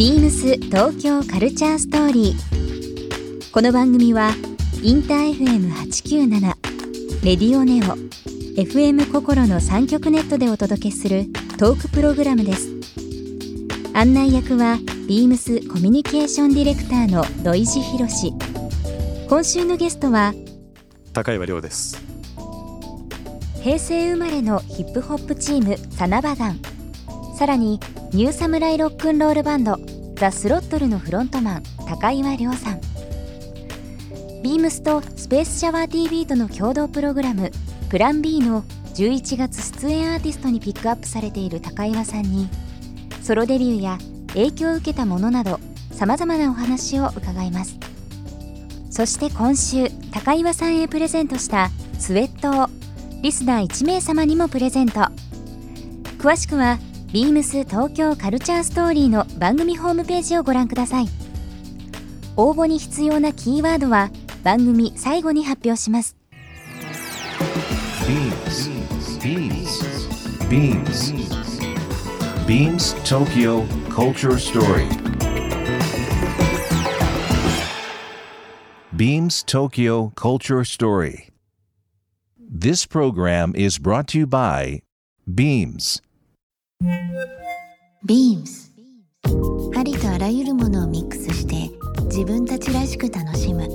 ビームス東京カルチャーストーリー。この番組はインター FM897 レディオネオ FM 心の三極ネットでお届けするトークプログラムです。案内役はビームスコミュニケーションディレクターの土井博志。今週のゲストは高岩亮です平成生まれのヒップホップチームサナバガンさらにニューサムライロックンロールバンドザ・スロットルのフロントマン高岩亮さん。ビームスとスペースシャワー TV との共同プログラムプラン B の11月出演アーティストにピックアップされている高岩さんにソロデビューや影響を受けたものなどさまざまなお話を伺います。そして今週高岩さんへプレゼントしたスウェットをリスナー1名様にもプレゼント。詳しくはビームス東京カルチャーストーリーの番組ホームページをご覧ください応募に必要なキーワードは番組最後に発表します Beams. Beams. Beams Tokyo Culture Story. Beams Tokyo Culture Story. This program is brought to you by Beams. Beams ありとあらゆるものをミックスして自分たちらしく楽しむ。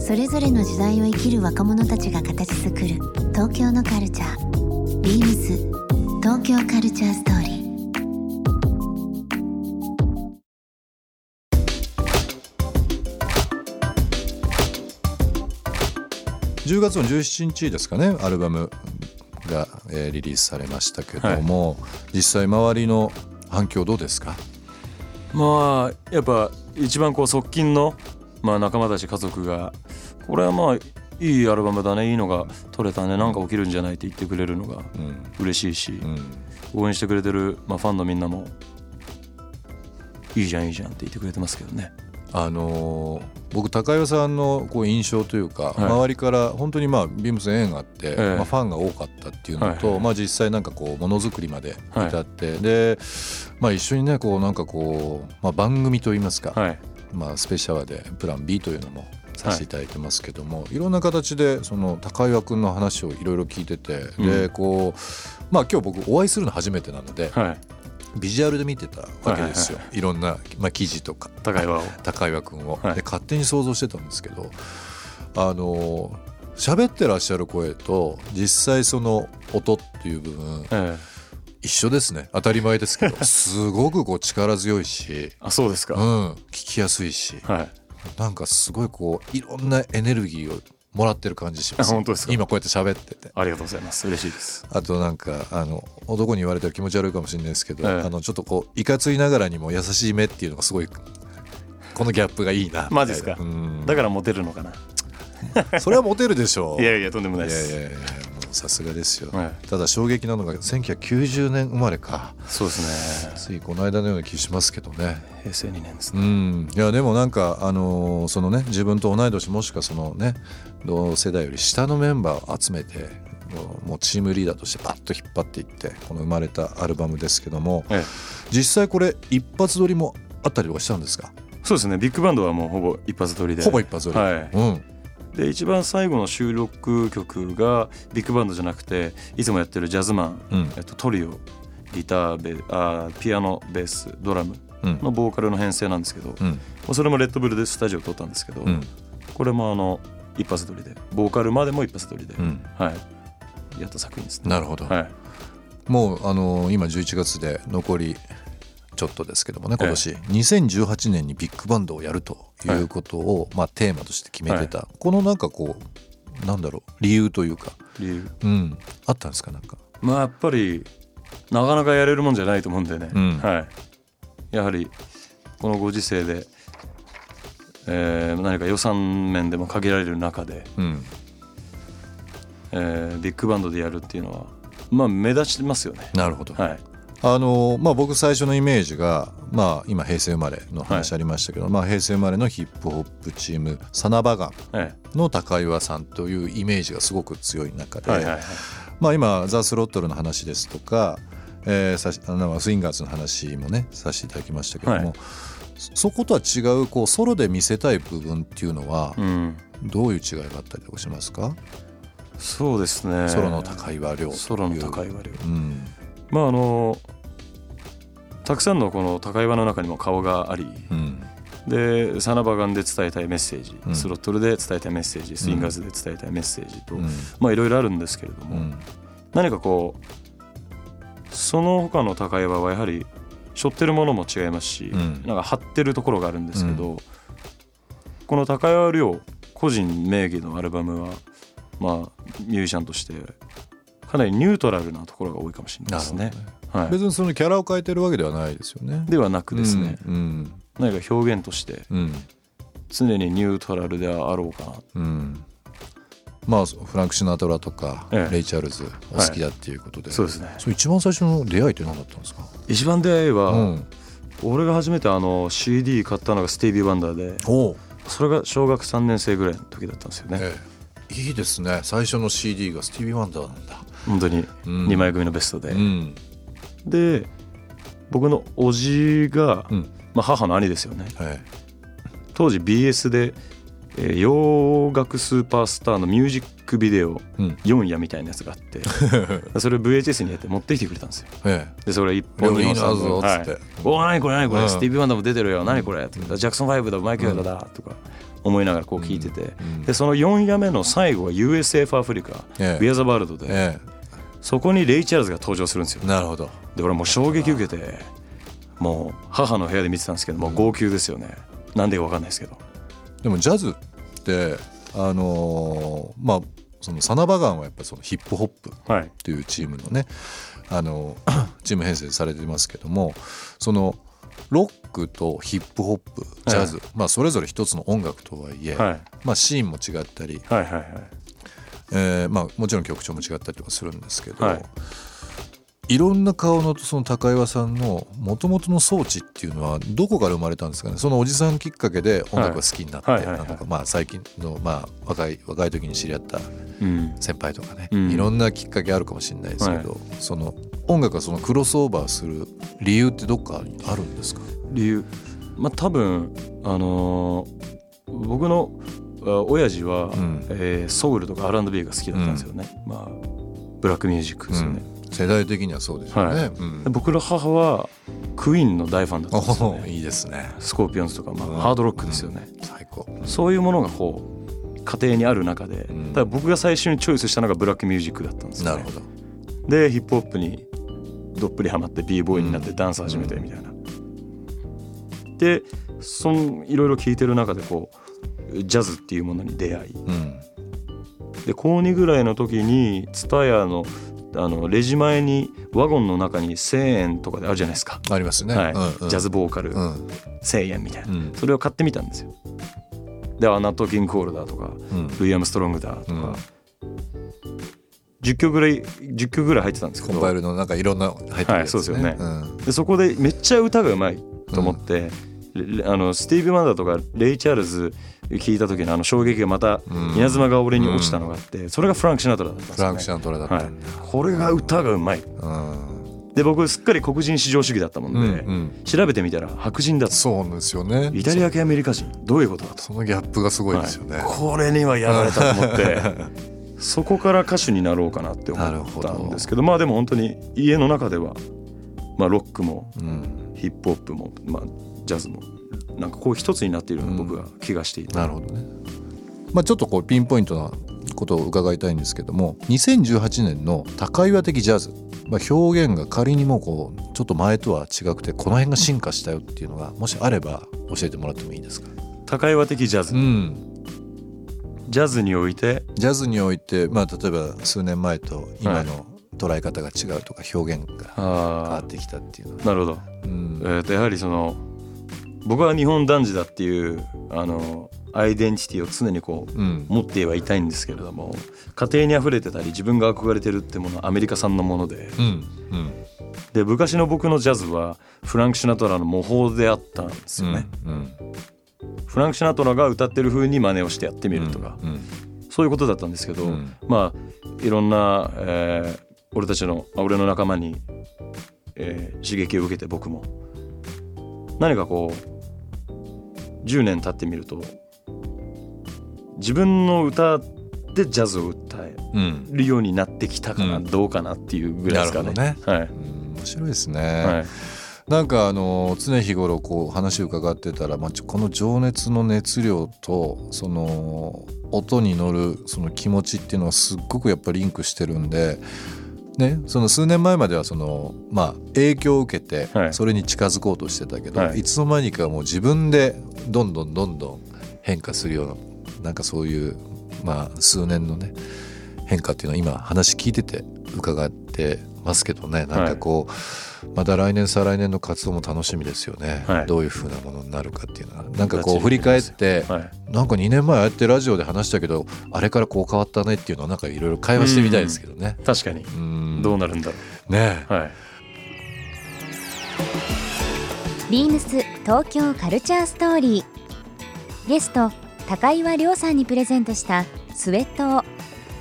それぞれの時代を生きる若者たちが形作る東京のカルチャー。Beams 東京カルチャーストーリー。10月の17日ですかねアルバム。が、えーリリースされましたけども、実際周りの反響どうですか？まあやっぱ一番こう側近の、まあ、仲間たち家族がこれはまあいいアルバムだねいいのが取れたねなんか起きるんじゃないって言ってくれるのがうん。嬉しいし、うん。応援してくれてる、まあ、ファンのみんなもいいじゃんいいじゃんって言ってくれてますけどねあのー僕高岩さんのこう印象というか、周りから本当にまあビームス縁があって、ええ。まあ、ファンが多かったっていうのと、まあ、実際なんかこうものづくりまで至って、で、まあ、一緒にねこうなんかこう、まあ、番組といいますか、はい。まあ、スペシャルでプラン B というのもさせていただいてますけども、い、ろんな形でその高岩君の話をいろいろ聞いてて、でこうまあ今日僕お会いするの初めてなので、はいビジュアルで見てたわけですよ、はいいろんな、まあ、記事とか。高岩を。高岩君を、はい。で勝手に想像してたんですけどあの喋ってらっしゃる声と実際その音っていう部分ええ。一緒ですね。当たり前ですけど。すごくこう力強いし、あそうですか、うん、聞きやすいし。はい。なんかすごいこういろんなエネルギーをもらってる感じします。あ本当ですか。今こうやって喋ってて。ありがとうございます。嬉しいです。あとなんかあの男に言われたら気持ち悪いかもしれないですけど、ええ。あのちょっとこういかついながらにも優しい目っていうのがすごいこのギャップがいいなマジですか。うん。だからモテるのかな。それはモテるでしょう。いやいやとんでもないです。いやいやいやさすがですよ、はいただ衝撃なのが1990年生まれか。そうですね。ついこの間のような気しますけどね。平成2年ですうね、ん。いやでもなんかあのーそのね自分と同い年もしくはそのね同世代より下のメンバーを集めてもうもうチームリーダーとしてパッと引っ張っていってこの生まれたアルバムですけどもええ。実際これ一発撮りもあったりとかしたんですか？そうですね。ビッグバンドはもうほぼ一発撮りで。ほぼ一発撮り、はい。うんで一番最後の収録曲がビッグバンドじゃなくていつもやってるジャズマン、うん。えっと、トリオギターベあーピアノベースドラムうん。のボーカルの編成なんですけど、うん。それもレッドブルでスタジオ撮ったんですけど、うん。これもあの一発撮りでボーカルまでも一発撮りで、うん。はい、やった作品ですね。なるほど、はい、もうあのー今11月で残りちょっとですけどもね今年、2018年にビッグバンドをやるということを、まあ、テーマとして決めてた、このなんかこうなんだろう理由というか、理由。うん、あったんですかなんか。まあやっぱりなかなかやれるもんじゃないと思うんでね、うん。はい、やはりこのご時世で、えー何か予算面でも限られる中で、うん。えービッグバンドでやるっていうのはまあ目立ちますよね。なるほど、はい、あのまあ、僕最初のイメージが、まあ、今平成生まれの話ありましたけど、まあ、平成生まれのヒップホップチームサナバガンえの高岩さんというイメージがすごく強い中で、えはいはいはい。まあ、今ザ・スロットルの話ですとか、えーさしあのスインガーズの話もねさせていただきましたけども、はい。そことは違うこうソロで見せたい部分っていうのはうん。どういう違いがあったりとかしますか、そうですね。ソロの高岩亮ソロの高岩亮。うん。まああのたくさんのこの高岩の中にも顔がありうん。でサナバガンで伝えたいメッセージ、うん。スロットルで伝えたいメッセージスインガーズで伝えたいメッセージと、うん。まあいろいろあるんですけれども、うん。何かこうその他の高岩はやはり背負ってるものも違いますし、うん。なんか張ってるところがあるんですけど、この高岩亮個人名義のアルバムはまあミュージシャンとしてかなりニュートラルなところが多いかもしれないですね。はい、別にそのキャラを変えてるわけではないですよね。ではなくですね、うん何か表現としてうん。常にニュートラルであろうかな。うん。まあフランク・シナトラとか、ええ。レイ・チャールズお好きだっていうことで、そうですね。一番最初の出会いって何だったんですか、一番出会いは、うん、俺が初めてあの CD 買ったのがスティービー・ワンダーでおそれが小学3年生ぐらいの時だったんですよね、ええ、いいですね。最初の CD がスティービー・ワンダーなんだ、本当にうん。2枚組のベストで、うんで僕のおじが、うん。まあ、母の兄ですよね。はい。当時 BS で、えー洋楽スーパースターのミュージックビデオうん。4夜みたいなやつがあって それを VHS にやって持ってきてくれたんですよ。えでそれ1本2いいな本3本っつって。おお何これ何これ、うん。スティービー・ワンダーも出てるよ。何これ。ってジャクソン5だマイケルだとか思いながらこう聞いてて、うん。でその4夜目の最後は USA for Africa、ええ。We Are the World で、えそこにレイ・チャールズが登場するんですよ。えなるほど。で俺もう衝撃受けてもう母の部屋で見てたんですけどもう号泣ですよね。なんでか分かんないですけど。でもジャズってあのーまあそのサナバガンはやっぱりそのヒップホップはい。というチームのねあの チーム編成されてますけどもそのロックとヒップホップジャズ、まあそれぞれ一つの音楽とはいえ、はい。まあシーンも違ったり、はいはいはいえーまあもちろん曲調も違ったりとかするんですけど、はい。い、ろんな顔のその高岩さんの元々の装置っていうのはどこから生まれたんですかね？そのおじさんきっかけで音楽が好きになって、はいなんとかまあ最近のまあ若い若い時に知り合ったうん。先輩とかね、うん。いろんなきっかけあるかもしれないですけど、その音楽がそのクロスオーバーする理由ってどっかあるんですか？理由。まあ多分あのー僕のあ親父は、ん。えーソウルとか R&B が好きだったんですよね、まあブラックミュージックですよね、世代的にはそうですよね。はい。うん。で僕の母はクイーンの大ファンだったんですよおねいいですね。スコーピオンズとか、まあうん。ハードロックですよね、最高。そういうものがこう家庭にある中で、ん。だ僕が最初にチョイスしたのがブラックミュージックだったんですよ、ね、なるほど。でヒップホップにどっぷりハマって b ボーイになってダンス始めてみたいな、でそのいろいろ聴いてる中でこうジャズっていうものに出会い。うん。で高2ぐらいの時に TSUTAYA のあのレジ前にワゴンの中に1,000円とかであるじゃないですか、ありますね。はい。うんうん。ジャズボーカル。うん。1,000円みたいな、うん。それを買ってみたんですよ。でアナット・キング・コールだとかうん。ルイ・アムストロングだとか、10曲ぐらい10曲ぐらい入ってたんですけど。コンパイルのなんかいろんな入ってるやつ、はいそうですよね。うん。でそこでめっちゃ歌がうまいと思って、レあのスティービー・ワンダーとかレイ・チャールズ聞いた時のあの衝撃がまたうん。稲妻が俺に落ちたのがあって、それがフランク・シナトラだったんですよ、ね、フランク・シャントラだったはい。これが歌がうまい。うん。で僕すっかり黒人至上主義だったもんで、うんうん。調べてみたら白人だとそうなんですよね。イタリア系アメリカ人。どういうことだと。そのギャップがすごいですよね。はい。これにはやられたと思って。そこから歌手になろうかなって思ったどんですけど。まあでも本当に家の中では、まあ、ロックもうん、ヒップホップも、まあ、ジャズもなんかこう一つになっているような僕は気がしていて、なるほどね。まあちょっとこうピンポイントなことを伺いたいんですけども2018年の高岩的ジャズ、まあ、表現が仮にもこうちょっと前とは違くてこの辺が進化したよっていうのがもしあれば教えてもらってもいいですか？高岩的ジャズ、うん。ジャズにおいて？ジャズにおいて、まあ、例えば数年前と今の捉え方が違うとか表現が変わあってきたっていうのは、あなるほど、うん。えー、とやはりその僕は日本男児だっていうあのアイデンティティを常にこううん。持ってはいたいんですけれども家庭にあふれてたり自分が憧れてるってものはアメリカ産のもので。うんうん。で昔の僕のジャズはフランク・シナトラの模倣であったんですよね、うんフランク・シナトラが歌ってる風に真似をしてやってみるとか、うんそういうことだったんですけど、うん。まあいろんな、えー俺たちのあ俺の仲間に、えー刺激を受けて僕も何かこう10年経ってみると自分の歌でジャズを歌えうんるようになってきたかな、うん。どうかなっていうぐらいですかね。なるほはい。うん面白いですね、はい。なんかあの常日頃こう話を伺ってたら、まあ、この情熱の熱量とその音に乗るその気持ちっていうのはすっごくやっぱりリンクしてるんで、ね、その数年前まではその、まあ、影響を受けてはい。それに近づこうとしてたけど、はい。い、つの間にかもう自分でどんどんどんどん変化するようななんかそういう、まあ、数年のね変化っていうのは今話聞いてて伺ってますけどねなんかこう、また来年再来年の活動も楽しみですよね、はい。どういうふうなものになるかっていうのは。なんかこう振り返って、はい。なんか2年前ああやってラジオで話したけどあれからこう変わったねっていうのはなんかいろいろ会話してみたいですけどね。確かに。うん。どうなるんだろね。う。はい。ビームス東京カルチャーストーリー。ゲスト高岩亮さんにプレゼントしたスウェットを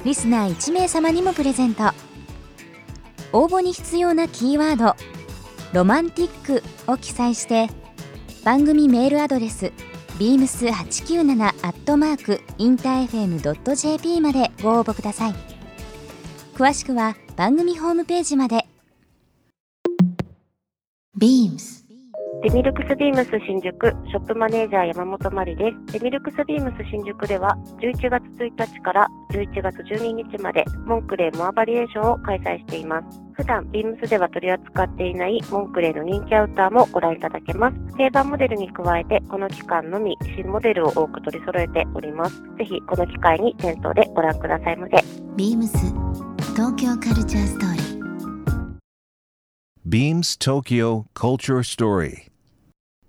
リスナー1名様にもプレゼント応募に必要なキーワード「ロマンティック」を記載して番組メールアドレス beams897 アットマークインター FM.jp までご応募ください。詳しくは番組ホームページまで。Beams デミルクスビームス新宿ショップマネージャー山本真理です。デミルクスビームス新宿では11月1日から11月12日までモンクレーモアバリエーションを開催しています。普段ビームスでは取り扱っていないモンクレーの人気アウターもご覧いただけます。定番モデルに加えてこの期間のみ新モデルを多く取り揃えております。ぜひこの機会に店頭でご覧くださいませ。Beams 東京カルチャーストーリー Beams Tokyo Culture Story.